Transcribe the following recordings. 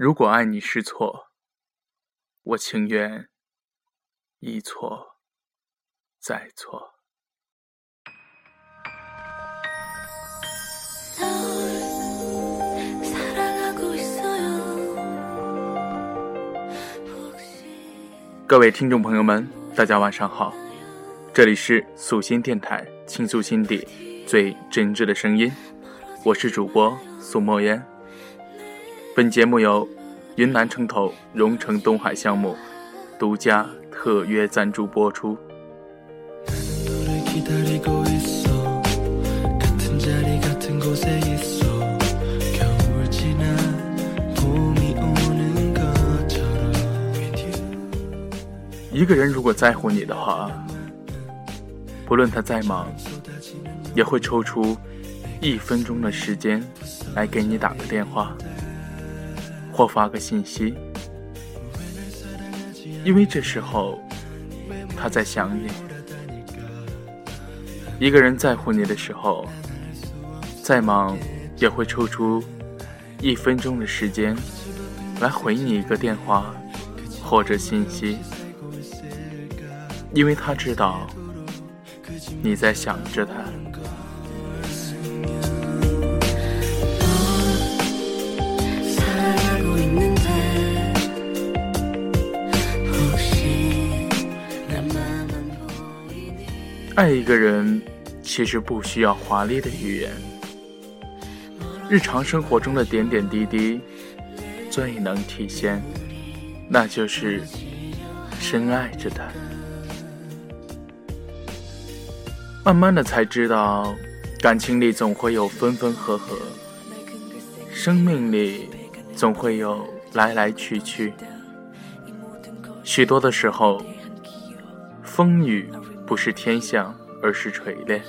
如果爱你是错，我情愿一错再错。各位听众朋友们，大家晚上好，这里是素心电台，倾诉心底最真挚的声音，我是主播苏墨烟。本节目由云南城投蓉城东海项目独家特约赞助播出。一个人如果在乎你的话，不论他再忙，也会抽出一分钟的时间来给你打个电话。或发个信息，因为这时候他在想你。一个人在乎你的时候，再忙也会抽出一分钟的时间来回你一个电话或者信息，因为他知道你在想着他。爱一个人，其实不需要华丽的语言，日常生活中的点点滴滴，最能体现，那就是深爱着他。慢慢的才知道，感情里总会有分分合合，生命里总会有来来去去，许多的时候，风雨。不是天象，而是锤炼；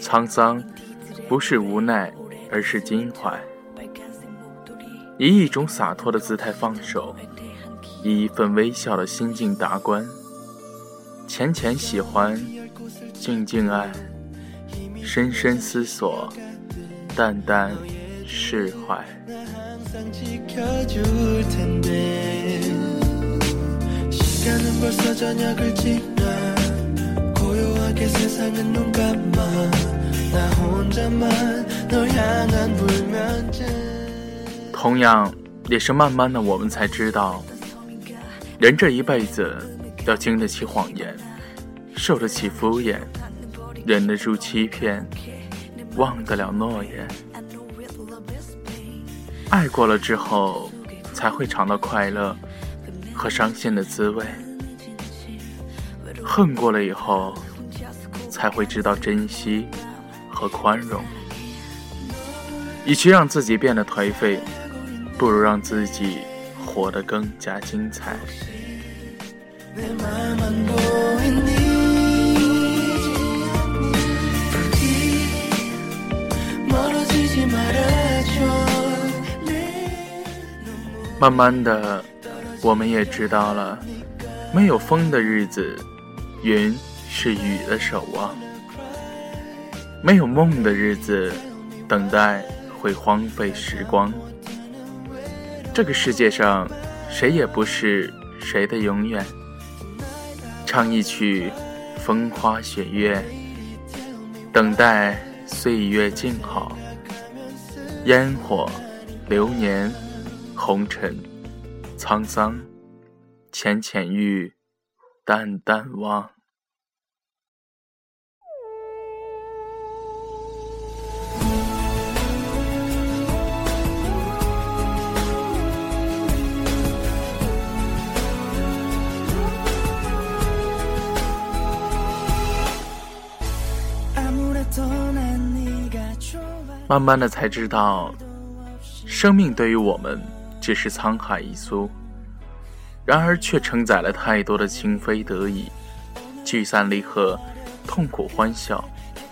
沧桑不是无奈，而是襟怀。以一种洒脱的姿态放手，以一份微笑的心境达观。浅浅喜欢，静静爱，深深思索，淡淡释怀。同样，也是慢慢的，我们才知道，人这一辈子要经得起谎言，受得起敷衍，忍得住欺骗，忘得了诺言。爱过了之后，才会尝到快乐和伤心的滋味；恨过了以后。才会知道珍惜和宽容。与其让自己变得颓废，不如让自己活得更加精彩。慢慢的，我们也知道了，没有风的日子，云。是雨的守望，没有梦的日子，等待会荒废时光。这个世界上，谁也不是谁的永远。唱一曲风花雪月，等待岁月静好。烟火，流年，红尘，沧桑，浅浅遇，淡淡忘。慢慢的才知道，生命对于我们只是沧海一粟，然而却承载了太多的情非得已、聚散离合、痛苦欢笑、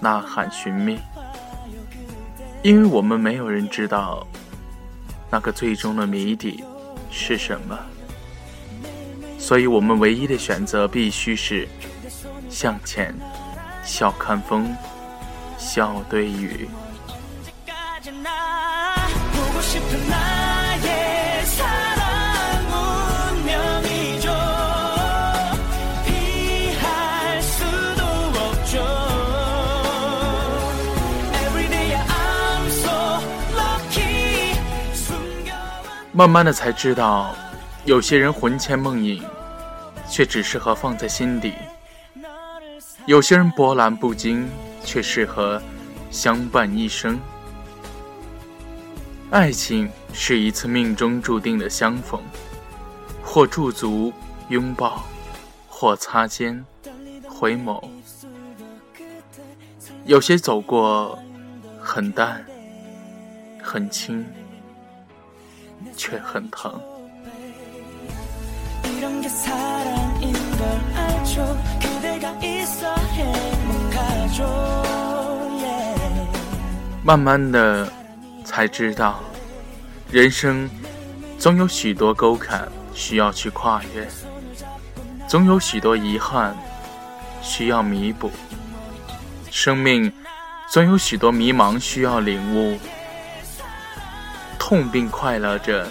呐喊寻觅。因为我们没有人知道，那个最终的谜底是什么，所以我们唯一的选择必须是向前，笑看风，笑对雨。慢慢的才知道，有些人魂牵梦萦，却只适合放在心底；有些人波澜不惊，却适合相伴一生。爱情是一次命中注定的相逢，或驻足拥抱，或擦肩回眸。有些走过，很淡，很轻。却很疼。慢慢的，才知道，人生总有许多沟坎需要去跨越，总有许多遗憾需要弥补，生命总有许多迷茫需要领悟。痛并快乐着，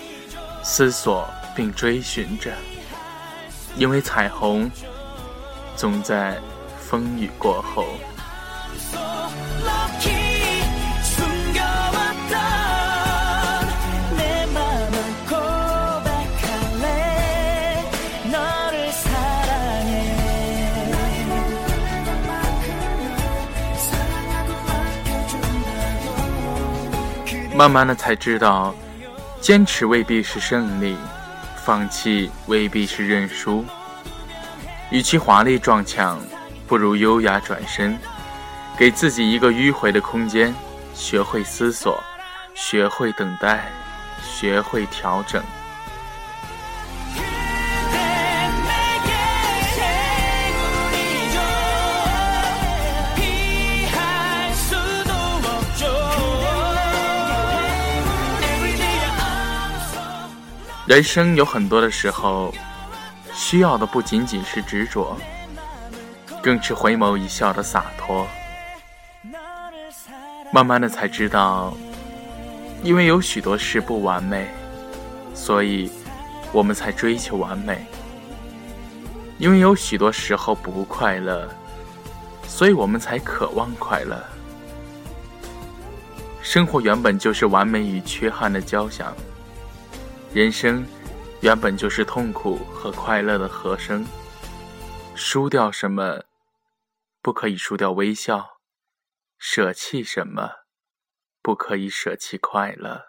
思索并追寻着，因为彩虹总在风雨过后。慢慢的才知道，坚持未必是胜利，放弃未必是认输。与其华丽撞墙，不如优雅转身，给自己一个迂回的空间，学会思索，学会等待，学会调整。人生有很多的时候，需要的不仅仅是执着，更是回眸一笑的洒脱。慢慢的才知道，因为有许多事不完美，所以我们才追求完美；因为有许多时候不快乐，所以我们才渴望快乐。生活原本就是完美与缺憾的交响。人生原本就是痛苦和快乐的和声，输掉什么，不可以输掉微笑；舍弃什么，不可以舍弃快乐。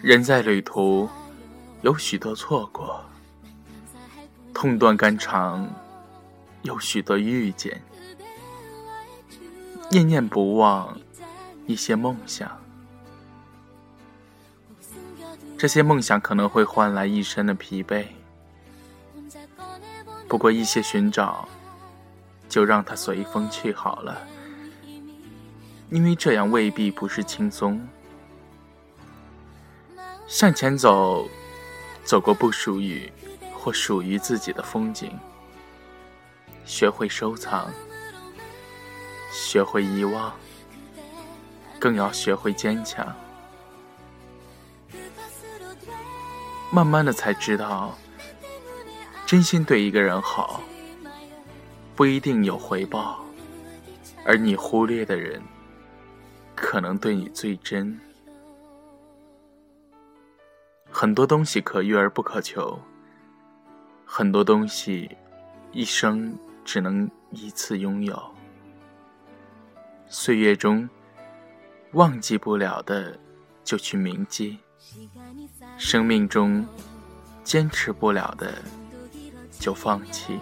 人在旅途，有许多错过；痛断肝肠，有许多遇见；念念不忘，一些梦想。这些梦想可能会换来一身的疲惫，不过一些寻找，就让它随风去好了，因为这样未必不是轻松。向前走，走过不属于或属于自己的风景，学会收藏，学会遗忘，更要学会坚强。慢慢的才知道，真心对一个人好，不一定有回报，而你忽略的人，可能对你最真。很多东西可遇而不可求，很多东西一生只能一次拥有。岁月中忘记不了的，就去铭记。生命中坚持不了的，就放弃。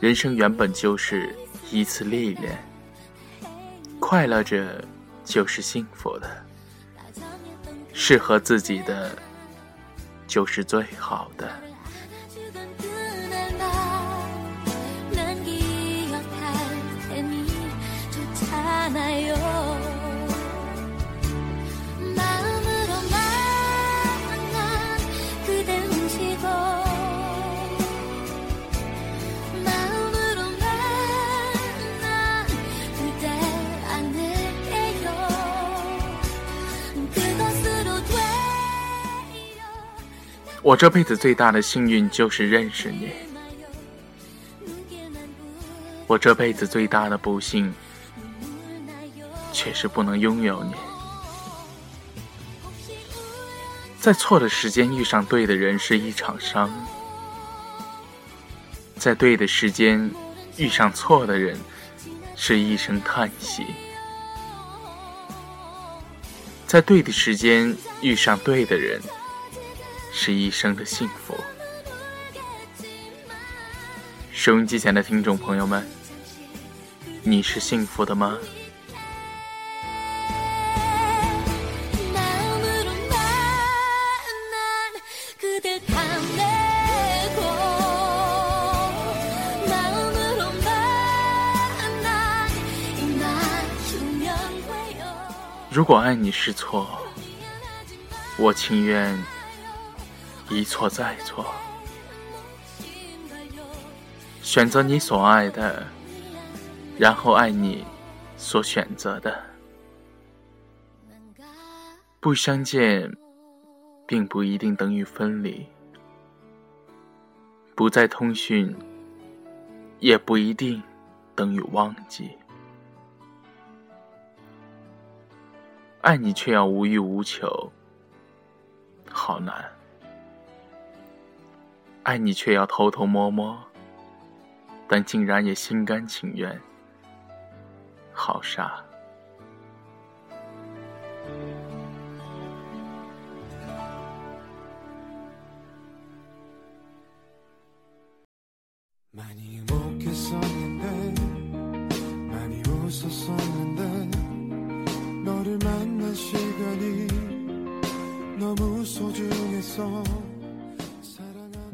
人生原本就是一次历练，快乐着就是幸福的，适合自己的就是最好的。我这辈子最大的幸运就是认识你，我这辈子最大的不幸却是不能拥有你。在错的时间遇上对的人是一场伤，在对的时间遇上错的人是一声叹息。在对的时间遇上对的人，是一生的幸福。收音机前的听众朋友们，你是幸福的吗？如果爱你是错，我情愿一错再错，选择你所爱的，然后爱你所选择的。不相见，并不一定等于分离；不再通讯，也不一定等于忘记。爱你却要无欲无求，好难；爱你却要偷偷摸摸，但竟然也心甘情愿，好傻。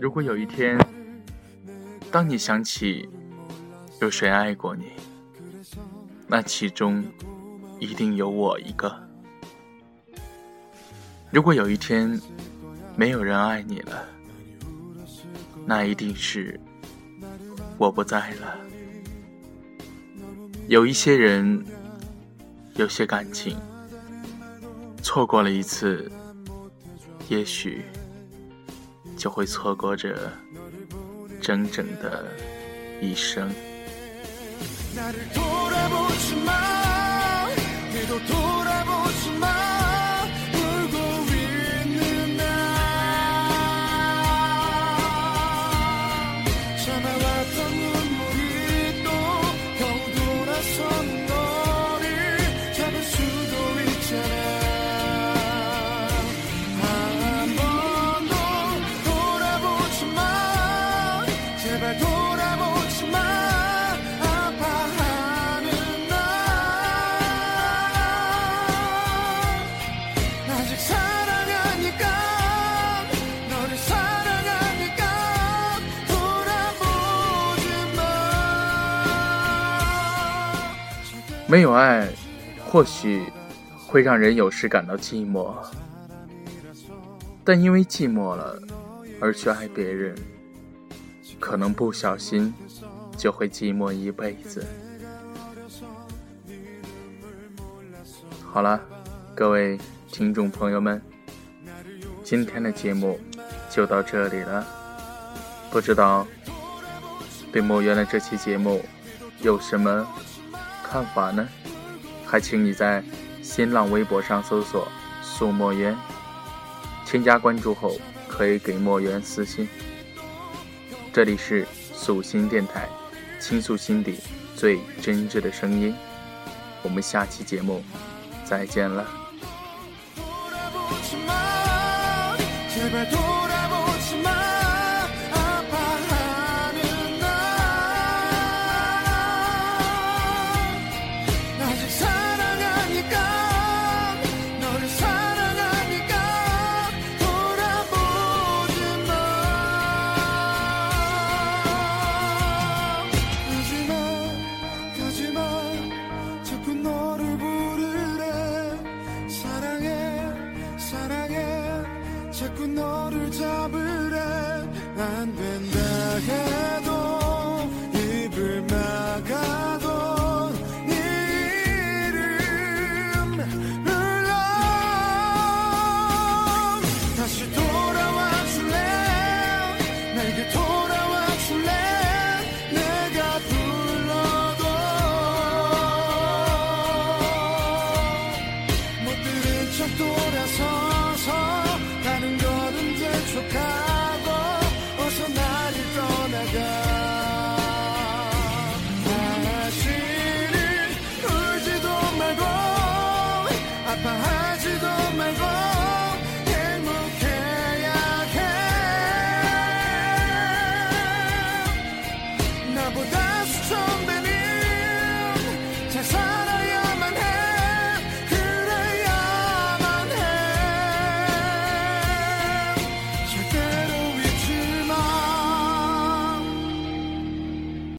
如果有一天，当你想起有谁爱过你，那其中一定有我一个。如果有一天没有人爱你了，那一定是我不在了。有一些人，有些感情，错过了一次，也许。就会错过这整整的一生。没有爱，或许会让人有时感到寂寞，但因为寂寞了而去爱别人，可能不小心就会寂寞一辈子。好了，各位听众朋友们，今天的节目就到这里了。不知道对莫言的这期节目有什么？看法呢？还请你在新浪微博上搜索“素墨渊”，添加关注后可以给墨渊私信。这里是素心电台，倾诉心底最真挚的声音。我们下期节目再见了。